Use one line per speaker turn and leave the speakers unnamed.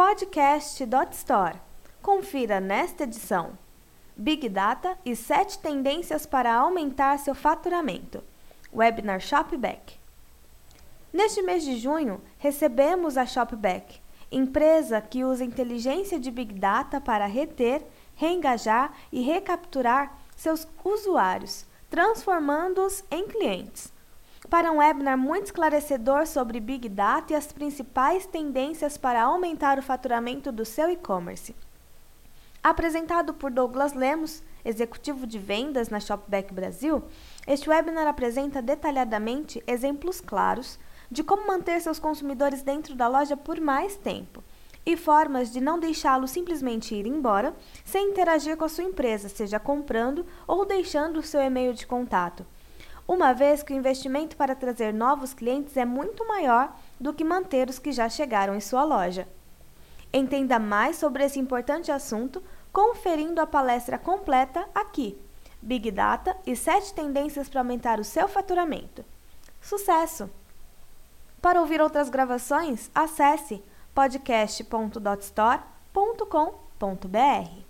podcast.store. Confira nesta edição Big Data e 7 tendências para aumentar seu faturamento. Webinar Shopback. Neste mês de junho, recebemos a Shopback, empresa que usa inteligência de Big Data para reter, reengajar e recapturar seus usuários, transformando-os em clientes. Para um webinar muito esclarecedor sobre Big Data e as principais tendências para aumentar o faturamento do seu e-commerce. Apresentado por Douglas Lemos, executivo de vendas na Shopback Brasil, este webinar apresenta detalhadamente exemplos claros de como manter seus consumidores dentro da loja por mais tempo e formas de não deixá-lo simplesmente ir embora sem interagir com a sua empresa, seja comprando ou deixando o seu e-mail de contato. Uma vez que o investimento para trazer novos clientes é muito maior do que manter os que já chegaram em sua loja. Entenda mais sobre esse importante assunto conferindo a palestra completa aqui. Big Data e 7 tendências para aumentar o seu faturamento. Sucesso! Para ouvir outras gravações, acesse podcast.dotstore.com.br.